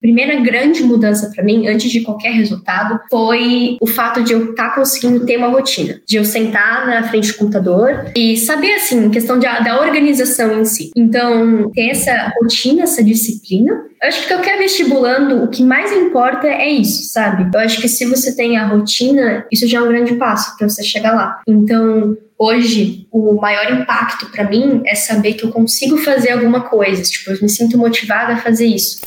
primeira grande mudança para mim, antes de qualquer resultado, foi o fato de eu estar tá conseguindo ter uma rotina, de eu sentar na frente do computador e saber, assim, questão de, da organização em si. Então, ter essa rotina, essa disciplina. Eu acho que qualquer vestibulando, o que mais importa é isso, sabe? Eu acho que se você tem a rotina, isso já é um grande passo para você chegar lá. Então, hoje o maior impacto para mim é saber que eu consigo fazer alguma coisa, tipo, eu me sinto motivada a fazer isso.